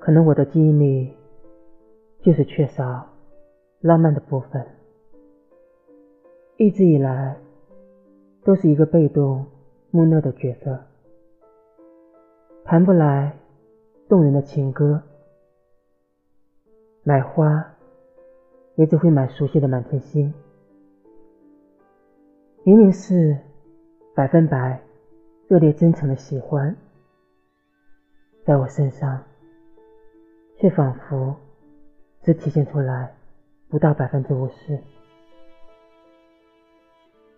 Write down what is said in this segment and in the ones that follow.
可能我的记忆里就是缺少浪漫的部分，一直以来都是一个被动木讷的角色，谈不来动人的情歌，买花也只会买熟悉的满天星。明明是百分百热烈真诚的喜欢，在我身上，却仿佛只体现出来不到百分之五十。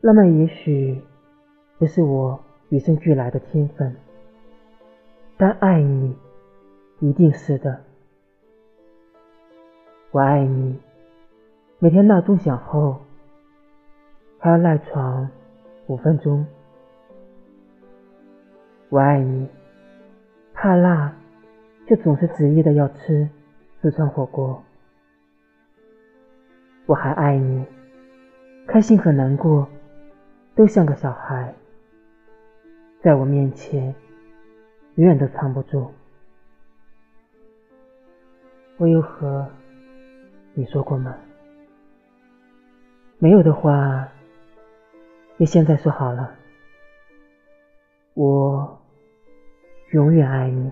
浪漫也许不是我与生俱来的天分，但爱你一定是的。我爱你，每天闹钟响后。还要赖床五分钟。我爱你，怕辣就总是执意的要吃四川火锅。我还爱你，开心和难过都像个小孩，在我面前永远都藏不住。我有和你说过吗？没有的话。你现在说好了，我永远爱你。